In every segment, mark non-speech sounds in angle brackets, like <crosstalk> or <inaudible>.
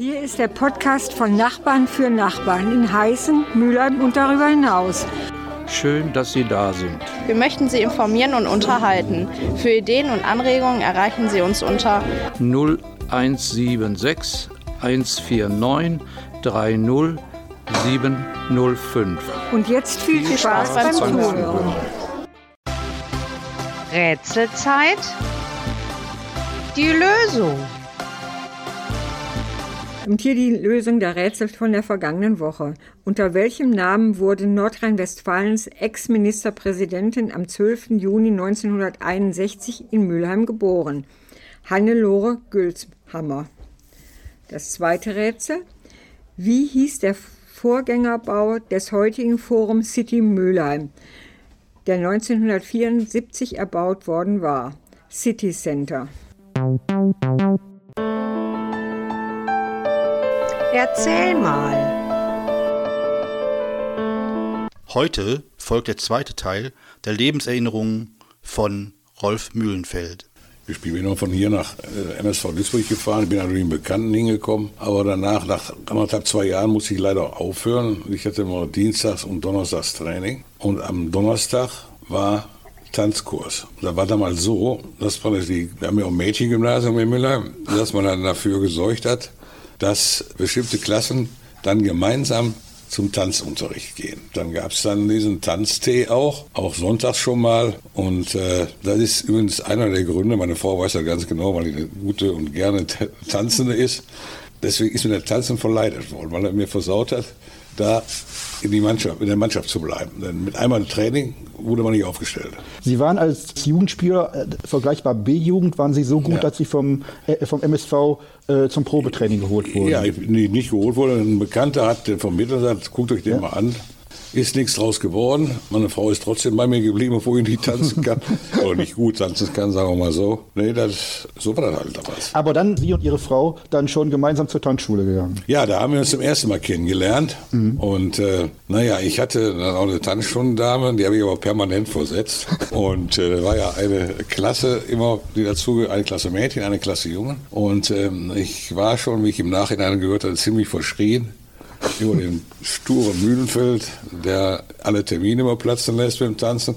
Hier ist der Podcast von Nachbarn für Nachbarn in Heißen, Mülheim und darüber hinaus. Schön, dass Sie da sind. Wir möchten Sie informieren und unterhalten. Für Ideen und Anregungen erreichen Sie uns unter 0176 149 30 705. Und jetzt viel, viel Spaß, Spaß beim Zuhören. Rätselzeit. Die Lösung. Und hier die Lösung der Rätsel von der vergangenen Woche. Unter welchem Namen wurde Nordrhein-Westfalens Ex-Ministerpräsidentin am 12. Juni 1961 in Mülheim geboren? Hannelore Gülshammer. Das zweite Rätsel. Wie hieß der Vorgängerbau des heutigen Forum City Mülheim, der 1974 erbaut worden war? City Center. Erzähl mal. Heute folgt der zweite Teil der Lebenserinnerungen von Rolf Mühlenfeld. Ich bin noch von hier nach äh, MSV Duisburg gefahren, bin natürlich einen Bekannten hingekommen, aber danach, nach anderthalb, zwei Jahren, musste ich leider aufhören. Ich hatte immer Dienstags und Donnerstags Training und am Donnerstag war Tanzkurs. Da war damals so, dass man die, wir haben ja auch Mädchengymnasium in Mülheim, dass man dann dafür gesorgt hat, dass bestimmte Klassen dann gemeinsam zum Tanzunterricht gehen. Dann gab es dann diesen Tanztee auch, auch sonntags schon mal. Und äh, das ist übrigens einer der Gründe, meine Frau weiß ja ganz genau, weil die eine gute und gerne Tanzende ist. Deswegen ist mir der Tanzen verleidet worden, weil er mir versaut hat, da in, die Mannschaft, in der Mannschaft zu bleiben. Denn mit einmal Training wurde man nicht aufgestellt. Sie waren als Jugendspieler, äh, vergleichbar B-Jugend, waren Sie so gut, ja. dass Sie vom, äh, vom MSV äh, zum Probetraining geholt wurden? Ja, ich, nee, nicht geholt wurde. Ein Bekannter hat vermittelt, gesagt, guckt euch den ja. mal an. Ist nichts draus geworden. Meine Frau ist trotzdem bei mir geblieben, obwohl ich nicht tanzen kann. <laughs> Oder nicht gut tanzen kann, sagen wir mal so. Nee, das, so war das halt damals. Aber dann, Sie und Ihre Frau, dann schon gemeinsam zur Tanzschule gegangen? Ja, da haben wir uns zum ersten Mal kennengelernt. Mhm. Und äh, naja, ich hatte dann auch eine Tanzstundendame, die habe ich aber permanent versetzt. <laughs> Und äh, war ja eine Klasse immer, die dazu, eine Klasse Mädchen, eine Klasse Jungen. Und ähm, ich war schon, wie ich im Nachhinein gehört habe, ziemlich verschrien über den sturen Mühlenfeld, der alle Termine immer platzen lässt beim Tanzen.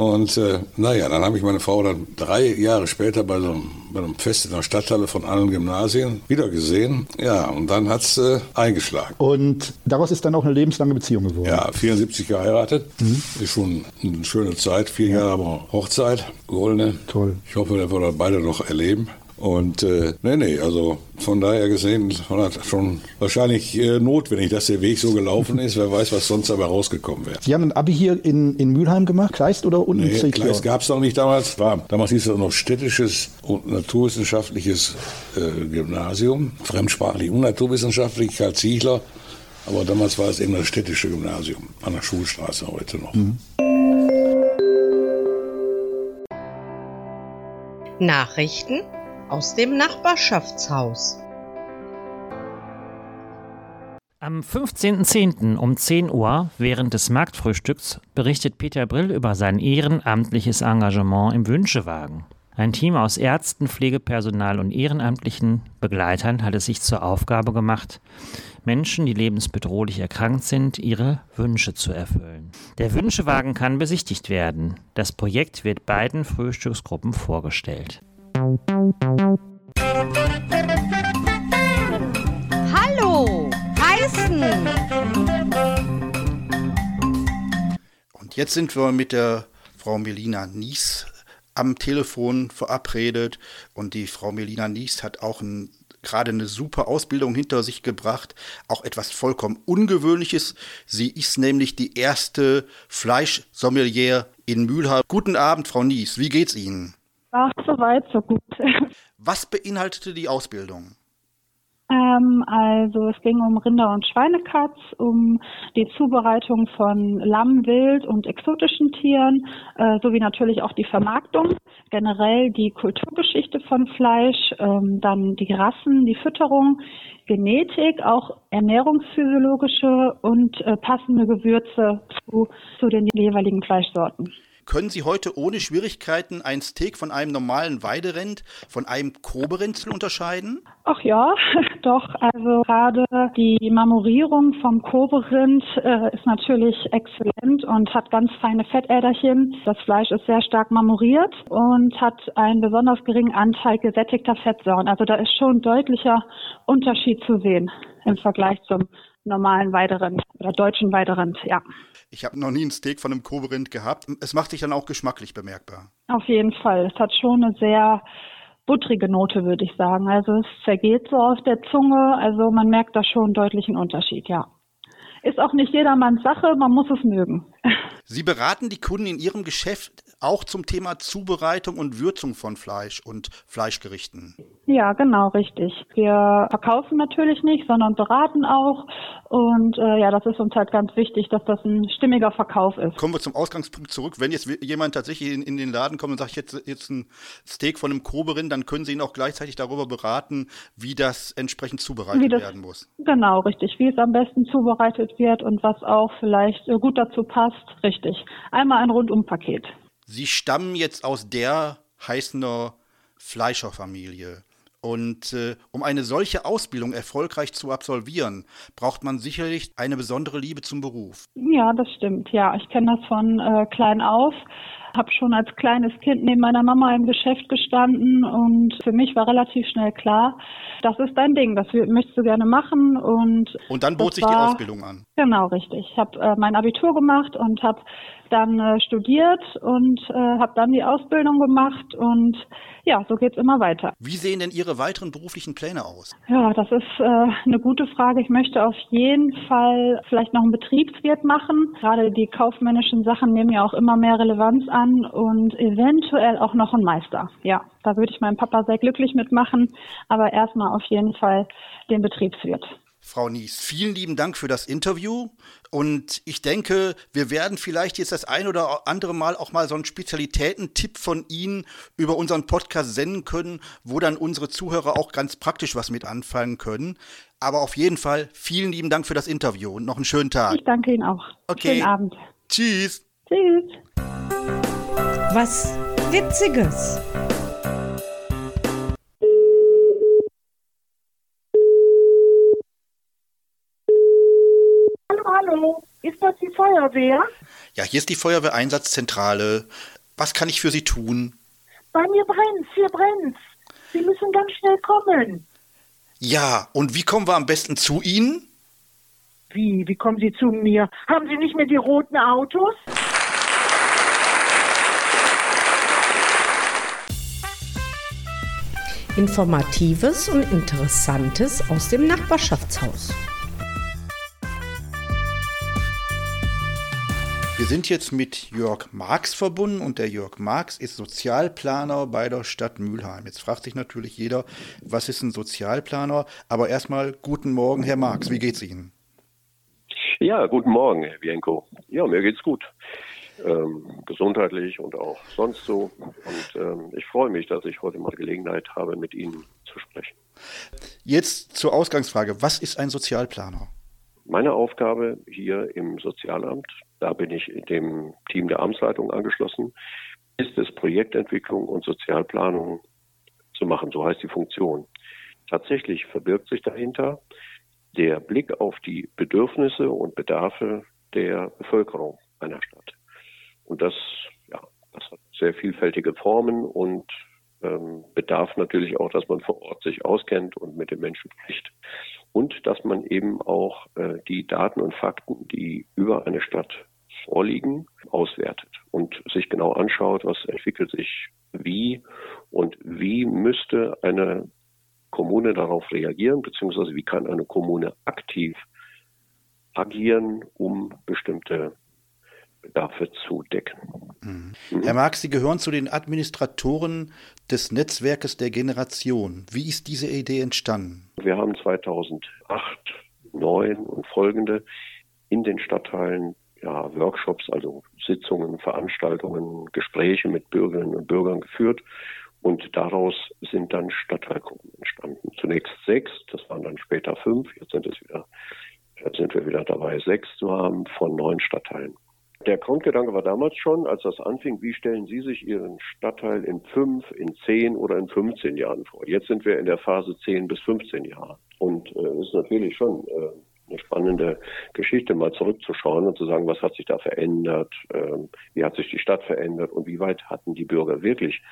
Und äh, naja, dann habe ich meine Frau dann drei Jahre später bei, so einem, bei einem Fest in der Stadthalle von allen Gymnasien wieder gesehen. Ja, und dann hat es äh, eingeschlagen. Und daraus ist dann auch eine lebenslange Beziehung geworden? Ja, 74 geheiratet. Mhm. Ist schon eine schöne Zeit. Vier ja. Jahre aber Hochzeit, goldene. Toll. Ich hoffe, dass wir das beide noch erleben. Und äh, nee, nee, also von daher gesehen war das schon wahrscheinlich äh, notwendig, dass der Weg so gelaufen ist. Wer weiß, was sonst dabei rausgekommen wäre. Sie haben ein Abi hier in, in Mülheim gemacht, Kleist oder unten nee, in Kleist gab es noch nicht damals. War, damals hieß es noch städtisches und naturwissenschaftliches äh, Gymnasium, fremdsprachlich und naturwissenschaftlich, Karl Ziegler. Aber damals war es eben das städtische Gymnasium an der Schulstraße heute noch. Mhm. Nachrichten aus dem Nachbarschaftshaus. Am 15.10. um 10 Uhr während des Marktfrühstücks berichtet Peter Brill über sein ehrenamtliches Engagement im Wünschewagen. Ein Team aus Ärzten, Pflegepersonal und ehrenamtlichen Begleitern hat es sich zur Aufgabe gemacht, Menschen, die lebensbedrohlich erkrankt sind, ihre Wünsche zu erfüllen. Der Wünschewagen kann besichtigt werden. Das Projekt wird beiden Frühstücksgruppen vorgestellt. Hallo, Heißen! Und jetzt sind wir mit der Frau Melina Nies am Telefon verabredet und die Frau Melina Nies hat auch ein, gerade eine super Ausbildung hinter sich gebracht, auch etwas vollkommen Ungewöhnliches. Sie ist nämlich die erste Fleischsommelier in Mülheim. Guten Abend, Frau Nies, wie geht's Ihnen? Ach, so weit, so gut. <laughs> Was beinhaltete die Ausbildung? Ähm, also es ging um Rinder- und Schweinekatz, um die Zubereitung von Lamm, Wild und exotischen Tieren, äh, sowie natürlich auch die Vermarktung, generell die Kulturgeschichte von Fleisch, ähm, dann die Rassen, die Fütterung, Genetik, auch ernährungsphysiologische und äh, passende Gewürze zu, zu den jeweiligen Fleischsorten. Können Sie heute ohne Schwierigkeiten ein Steak von einem normalen Weiderind von einem Koberenzel unterscheiden? Ach ja, <laughs> doch. Also gerade die Marmorierung vom Koberind äh, ist natürlich exzellent und hat ganz feine Fettäderchen. Das Fleisch ist sehr stark marmoriert und hat einen besonders geringen Anteil gesättigter Fettsäuren. Also da ist schon ein deutlicher Unterschied zu sehen im Vergleich zum normalen Weiderind oder deutschen Weiderind, ja. Ich habe noch nie ein Steak von einem Koberind gehabt. Es macht sich dann auch geschmacklich bemerkbar. Auf jeden Fall. Es hat schon eine sehr buttrige Note, würde ich sagen. Also es zergeht so auf der Zunge. Also man merkt da schon einen deutlichen Unterschied, ja. Ist auch nicht jedermanns Sache, man muss es mögen. <laughs> Sie beraten die Kunden in Ihrem Geschäft auch zum Thema Zubereitung und Würzung von Fleisch und Fleischgerichten. Ja, genau, richtig. Wir verkaufen natürlich nicht, sondern beraten auch. Und äh, ja, das ist uns halt ganz wichtig, dass das ein stimmiger Verkauf ist. Kommen wir zum Ausgangspunkt zurück. Wenn jetzt jemand tatsächlich in, in den Laden kommt und sagt, jetzt, jetzt ein Steak von einem Koberin, dann können Sie ihn auch gleichzeitig darüber beraten, wie das entsprechend zubereitet das, werden muss. Genau, richtig. Wie es am besten zubereitet wird und was auch vielleicht äh, gut dazu passt. Richtig. Einmal ein Rundumpaket. Sie stammen jetzt aus der Heißener Fleischerfamilie. Und äh, um eine solche Ausbildung erfolgreich zu absolvieren, braucht man sicherlich eine besondere Liebe zum Beruf. Ja, das stimmt. Ja, ich kenne das von äh, klein auf. Habe schon als kleines Kind neben meiner Mama im Geschäft gestanden und für mich war relativ schnell klar, das ist dein Ding, das möchtest du gerne machen und und dann bot sich war, die Ausbildung an. Genau, richtig. Ich habe äh, mein Abitur gemacht und habe dann äh, studiert und äh, habe dann die Ausbildung gemacht und ja, so geht's immer weiter. Wie sehen denn Ihre weiteren beruflichen Pläne aus? Ja, das ist äh, eine gute Frage. Ich möchte auf jeden Fall vielleicht noch einen Betriebswirt machen. Gerade die kaufmännischen Sachen nehmen ja auch immer mehr Relevanz an und eventuell auch noch einen Meister. Ja, da würde ich meinen Papa sehr glücklich mitmachen, aber erstmal auf jeden Fall den Betriebswirt. Frau Nies, vielen lieben Dank für das Interview. Und ich denke, wir werden vielleicht jetzt das ein oder andere Mal auch mal so einen Spezialitätentipp von Ihnen über unseren Podcast senden können, wo dann unsere Zuhörer auch ganz praktisch was mit anfangen können. Aber auf jeden Fall vielen lieben Dank für das Interview und noch einen schönen Tag. Ich danke Ihnen auch. Okay. Schönen Abend. Tschüss. Tschüss. Was Witziges. Hallo, ist das die Feuerwehr? Ja, hier ist die Feuerwehreinsatzzentrale. Was kann ich für Sie tun? Bei mir brennt's, hier brennt's. Sie müssen ganz schnell kommen. Ja, und wie kommen wir am besten zu Ihnen? Wie, wie kommen Sie zu mir? Haben Sie nicht mehr die roten Autos? Informatives und Interessantes aus dem Nachbarschaftshaus. Wir sind jetzt mit Jörg Marx verbunden und der Jörg Marx ist Sozialplaner bei der Stadt Mülheim. Jetzt fragt sich natürlich jeder, was ist ein Sozialplaner? Aber erstmal guten Morgen, Herr Marx, wie geht's Ihnen? Ja, guten Morgen, Herr Wienko. Ja, mir geht's gut. Ähm, gesundheitlich und auch sonst so. Und ähm, ich freue mich, dass ich heute mal Gelegenheit habe, mit Ihnen zu sprechen. Jetzt zur Ausgangsfrage. Was ist ein Sozialplaner? Meine Aufgabe hier im Sozialamt da bin ich dem Team der Amtsleitung angeschlossen, ist es Projektentwicklung und Sozialplanung zu machen. So heißt die Funktion. Tatsächlich verbirgt sich dahinter der Blick auf die Bedürfnisse und Bedarfe der Bevölkerung einer Stadt. Und das, ja, das hat sehr vielfältige Formen und ähm, bedarf natürlich auch, dass man vor Ort sich auskennt und mit den Menschen spricht. Und dass man eben auch äh, die Daten und Fakten, die über eine Stadt vorliegen, auswertet und sich genau anschaut, was entwickelt sich wie und wie müsste eine Kommune darauf reagieren, beziehungsweise wie kann eine Kommune aktiv agieren, um bestimmte Bedarfe zu decken. Mhm. Mhm. Herr Marx, Sie gehören zu den Administratoren des Netzwerkes der Generation. Wie ist diese Idee entstanden? Wir haben 2008, 2009 und folgende in den Stadtteilen ja, Workshops, also Sitzungen, Veranstaltungen, Gespräche mit Bürgerinnen und Bürgern geführt. Und daraus sind dann Stadtteilgruppen entstanden. Zunächst sechs, das waren dann später fünf, jetzt sind es wieder, jetzt sind wir wieder dabei, sechs zu haben von neun Stadtteilen. Der Grundgedanke war damals schon, als das anfing, wie stellen Sie sich Ihren Stadtteil in fünf, in zehn oder in 15 Jahren vor? Jetzt sind wir in der Phase 10 bis 15 Jahre. Und es äh, ist natürlich schon äh, eine spannende Geschichte, mal zurückzuschauen und zu sagen, was hat sich da verändert, ähm, wie hat sich die Stadt verändert und wie weit hatten die Bürger wirklich,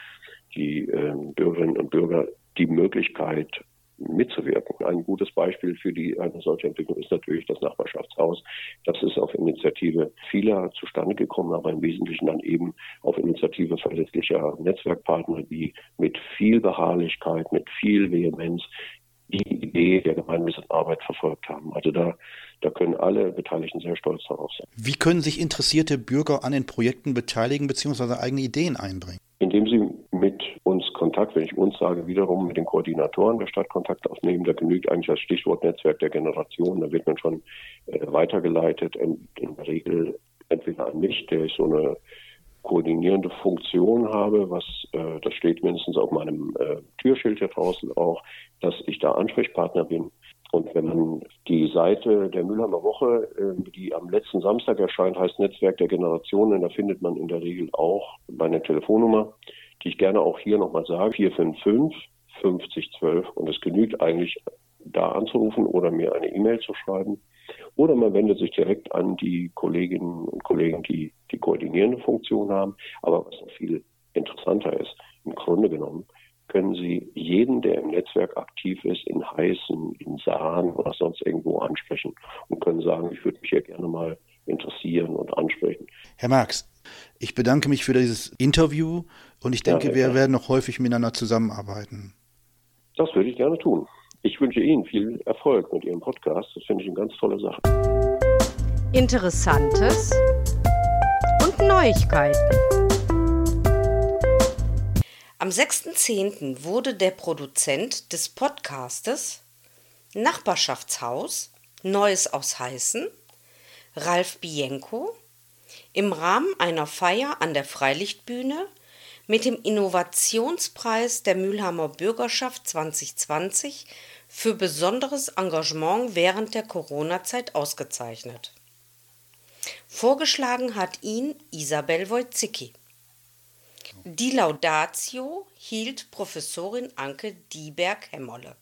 die ähm, Bürgerinnen und Bürger, die Möglichkeit, mitzuwirken. Ein gutes Beispiel für die, eine solche Entwicklung ist natürlich das Nachbarschaftshaus. Das ist auf Initiative vieler zustande gekommen, aber im Wesentlichen dann eben auf Initiative verlässlicher Netzwerkpartner, die mit viel Beharrlichkeit, mit viel Vehemenz die Idee der gemeinsamen Arbeit verfolgt haben. Also da, da können alle Beteiligten sehr stolz darauf sein. Wie können sich interessierte Bürger an den Projekten beteiligen bzw. eigene Ideen einbringen? Indem sie uns Kontakt, wenn ich uns sage, wiederum mit den Koordinatoren der Stadt Kontakt aufnehmen. Da genügt eigentlich das Stichwort Netzwerk der Generation. Da wird man schon äh, weitergeleitet, in, in der Regel entweder an mich, der ich so eine koordinierende Funktion habe, was äh, das steht mindestens auf meinem äh, Türschild hier draußen auch, dass ich da Ansprechpartner bin. Und wenn man die Seite der Mülheimer Woche, äh, die am letzten Samstag erscheint, heißt Netzwerk der Generationen, da findet man in der Regel auch meine Telefonnummer die ich gerne auch hier nochmal sage, 455 5012 und es genügt eigentlich da anzurufen oder mir eine E-Mail zu schreiben. Oder man wendet sich direkt an die Kolleginnen und Kollegen, die die koordinierende Funktion haben. Aber was noch viel interessanter ist, im Grunde genommen, können Sie jeden, der im Netzwerk aktiv ist, in Heißen, in Sahn oder sonst irgendwo ansprechen und können sagen, ich würde mich hier gerne mal interessieren und ansprechen. Herr Marx, ich bedanke mich für dieses Interview und ich denke, ja, wir werden noch häufig miteinander zusammenarbeiten. Das würde ich gerne tun. Ich wünsche Ihnen viel Erfolg mit Ihrem Podcast. Das finde ich eine ganz tolle Sache. Interessantes und Neuigkeiten. Am 6.10. wurde der Produzent des Podcastes Nachbarschaftshaus Neues aus Heißen, Ralf Bienko, im Rahmen einer Feier an der Freilichtbühne mit dem Innovationspreis der Mülheimer Bürgerschaft 2020 für besonderes Engagement während der Corona-Zeit ausgezeichnet. Vorgeschlagen hat ihn Isabel Wojcicki. Die Laudatio hielt Professorin Anke Dieberg-Hemmerle.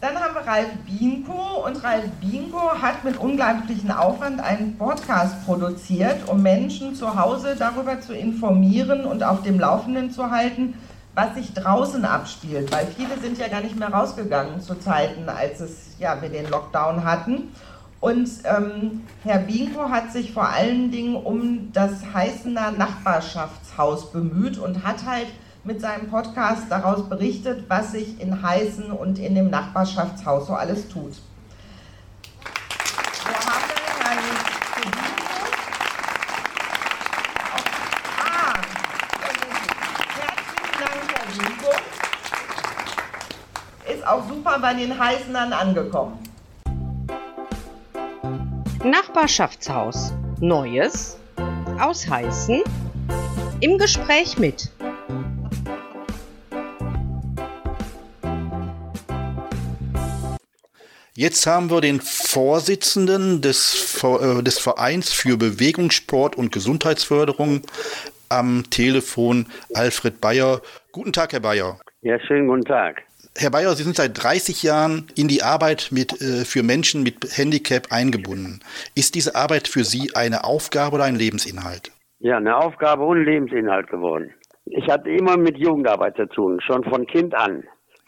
Dann haben wir Ralf Bienko und Ralf Bienko hat mit unglaublichem Aufwand einen Podcast produziert, um Menschen zu Hause darüber zu informieren und auf dem Laufenden zu halten, was sich draußen abspielt, weil viele sind ja gar nicht mehr rausgegangen zu Zeiten, als es ja wir den Lockdown hatten. Und ähm, Herr Bienko hat sich vor allen Dingen um das Heißener Nachbarschaftshaus bemüht und hat halt mit seinem Podcast daraus berichtet, was sich in Heißen und in dem Nachbarschaftshaus so alles tut. Wir haben Herrn ah, Herzlichen Dank, Herr Ist auch super bei den Heißenern angekommen. Nachbarschaftshaus. Neues aus Heißen. Im Gespräch mit Jetzt haben wir den Vorsitzenden des, äh, des Vereins für Bewegungssport und Gesundheitsförderung am Telefon, Alfred Bayer. Guten Tag, Herr Bayer. Ja, schönen guten Tag. Herr Bayer, Sie sind seit 30 Jahren in die Arbeit mit, äh, für Menschen mit Handicap eingebunden. Ist diese Arbeit für Sie eine Aufgabe oder ein Lebensinhalt? Ja, eine Aufgabe und Lebensinhalt geworden. Ich hatte immer mit Jugendarbeit zu tun, schon von Kind an.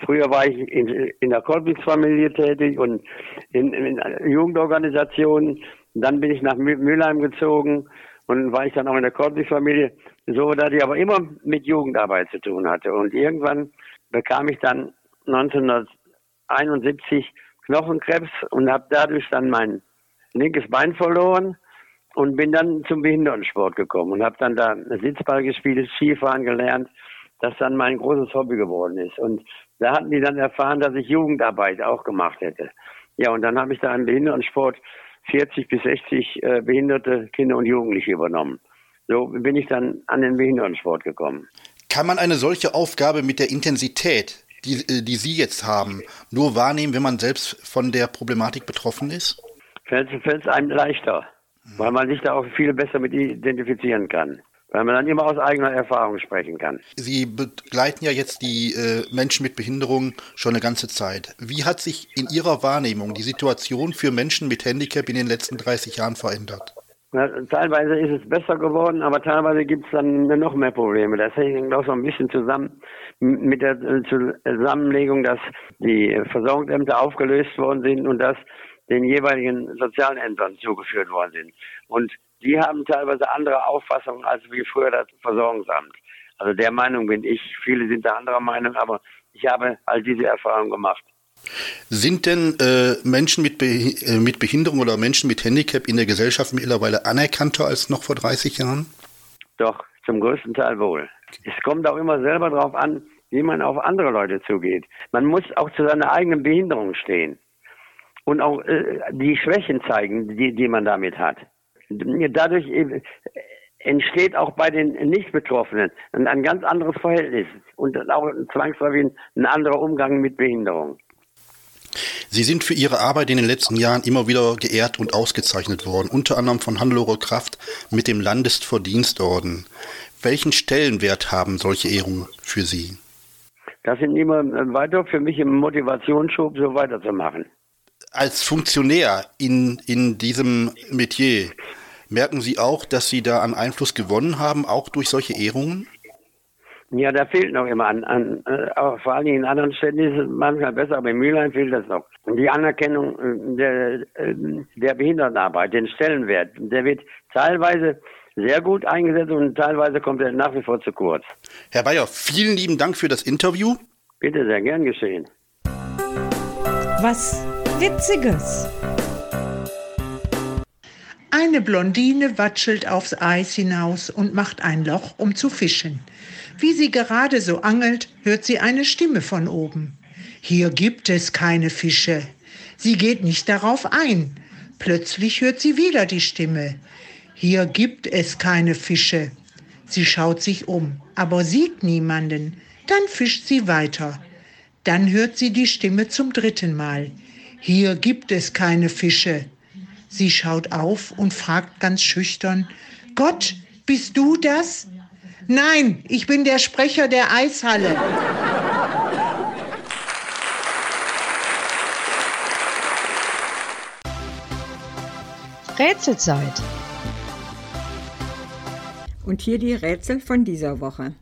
Früher war ich in, in der Kolbitz-Familie tätig und in, in Jugendorganisationen. Dann bin ich nach Mülheim gezogen und war ich dann auch in der Kolbitz-Familie. So, dass ich aber immer mit Jugendarbeit zu tun hatte. Und irgendwann bekam ich dann 1971 Knochenkrebs und habe dadurch dann mein linkes Bein verloren und bin dann zum Behindertensport gekommen und habe dann da Sitzball gespielt, Skifahren gelernt, das dann mein großes Hobby geworden ist. Und da hatten die dann erfahren, dass ich Jugendarbeit auch gemacht hätte. Ja, und dann habe ich da im Behindertensport 40 bis 60 äh, behinderte Kinder und Jugendliche übernommen. So bin ich dann an den Behindertensport gekommen. Kann man eine solche Aufgabe mit der Intensität, die, äh, die Sie jetzt haben, nur wahrnehmen, wenn man selbst von der Problematik betroffen ist? Fällt es einem leichter. weil man sich da auch viel besser mit identifizieren kann. Weil man dann immer aus eigener Erfahrung sprechen kann. Sie begleiten ja jetzt die äh, Menschen mit Behinderung schon eine ganze Zeit. Wie hat sich in Ihrer Wahrnehmung die Situation für Menschen mit Handicap in den letzten 30 Jahren verändert? Na, teilweise ist es besser geworden, aber teilweise gibt es dann noch mehr Probleme. Das hängt auch so ein bisschen zusammen mit der äh, Zusammenlegung, dass die Versorgungsämter aufgelöst worden sind und dass den jeweiligen sozialen Ämtern zugeführt worden sind. Und die haben teilweise andere Auffassungen als wie früher das Versorgungsamt. Also der Meinung bin ich. Viele sind da anderer Meinung, aber ich habe all diese Erfahrungen gemacht. Sind denn äh, Menschen mit, Be äh, mit Behinderung oder Menschen mit Handicap in der Gesellschaft mittlerweile anerkannter als noch vor 30 Jahren? Doch, zum größten Teil wohl. Es kommt auch immer selber darauf an, wie man auf andere Leute zugeht. Man muss auch zu seiner eigenen Behinderung stehen und auch äh, die Schwächen zeigen, die, die man damit hat. Dadurch äh, entsteht auch bei den Nicht-Betroffenen ein, ein ganz anderes Verhältnis und auch zwangsläufig ein anderer Umgang mit Behinderung. Sie sind für Ihre Arbeit in den letzten Jahren immer wieder geehrt und ausgezeichnet worden, unter anderem von Hannelore Kraft mit dem Landesverdienstorden. Welchen Stellenwert haben solche Ehrungen für Sie? Das sind immer weiter für mich im Motivationsschub, so weiterzumachen. Als Funktionär in, in diesem Metier, merken Sie auch, dass Sie da an Einfluss gewonnen haben, auch durch solche Ehrungen? Ja, da fehlt noch immer an, an äh, vor allen Dingen in anderen Städten ist es manchmal besser, aber in Mülheim fehlt das noch. Die Anerkennung äh, der, äh, der Behindertenarbeit, den Stellenwert, der wird teilweise sehr gut eingesetzt und teilweise kommt er nach wie vor zu kurz. Herr Bayer, vielen lieben Dank für das Interview. Bitte, sehr gern geschehen. Was Witziges. Eine Blondine watschelt aufs Eis hinaus und macht ein Loch, um zu fischen. Wie sie gerade so angelt, hört sie eine Stimme von oben. Hier gibt es keine Fische. Sie geht nicht darauf ein. Plötzlich hört sie wieder die Stimme. Hier gibt es keine Fische. Sie schaut sich um, aber sieht niemanden. Dann fischt sie weiter. Dann hört sie die Stimme zum dritten Mal. Hier gibt es keine Fische. Sie schaut auf und fragt ganz schüchtern, Gott, bist du das? Nein, ich bin der Sprecher der Eishalle. Rätselzeit. Und hier die Rätsel von dieser Woche.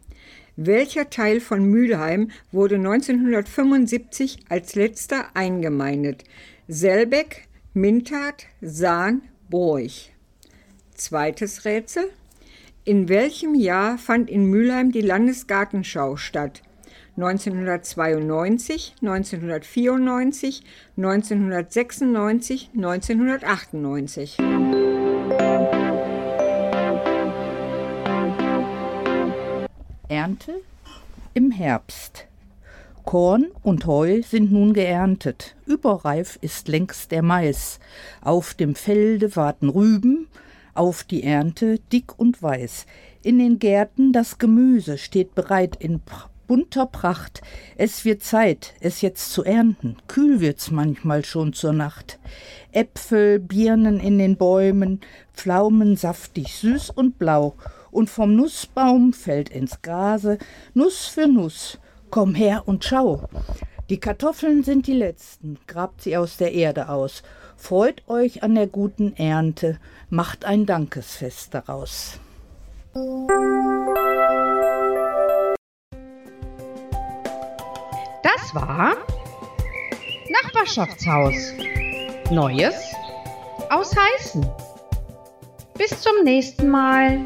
Welcher Teil von Mülheim wurde 1975 als letzter eingemeindet? Selbeck, Mintat, Sahn, Broich. Zweites Rätsel. In welchem Jahr fand in Mülheim die Landesgartenschau statt? 1992, 1994, 1996, 1998. Ernte im Herbst. Korn und Heu sind nun geerntet. Überreif ist längst der Mais. Auf dem Felde warten Rüben, auf die Ernte dick und weiß. In den Gärten das Gemüse steht bereit in bunter Pracht. Es wird Zeit, es jetzt zu ernten. Kühl wird's manchmal schon zur Nacht. Äpfel, Birnen in den Bäumen, Pflaumen saftig, süß und blau. Und vom Nussbaum fällt ins Grase Nuss für Nuss. Komm her und schau. Die Kartoffeln sind die letzten, grabt sie aus der Erde aus. Freut euch an der guten Ernte, macht ein Dankesfest daraus. Das war Nachbarschaftshaus. Neues aus Heißen. Bis zum nächsten Mal.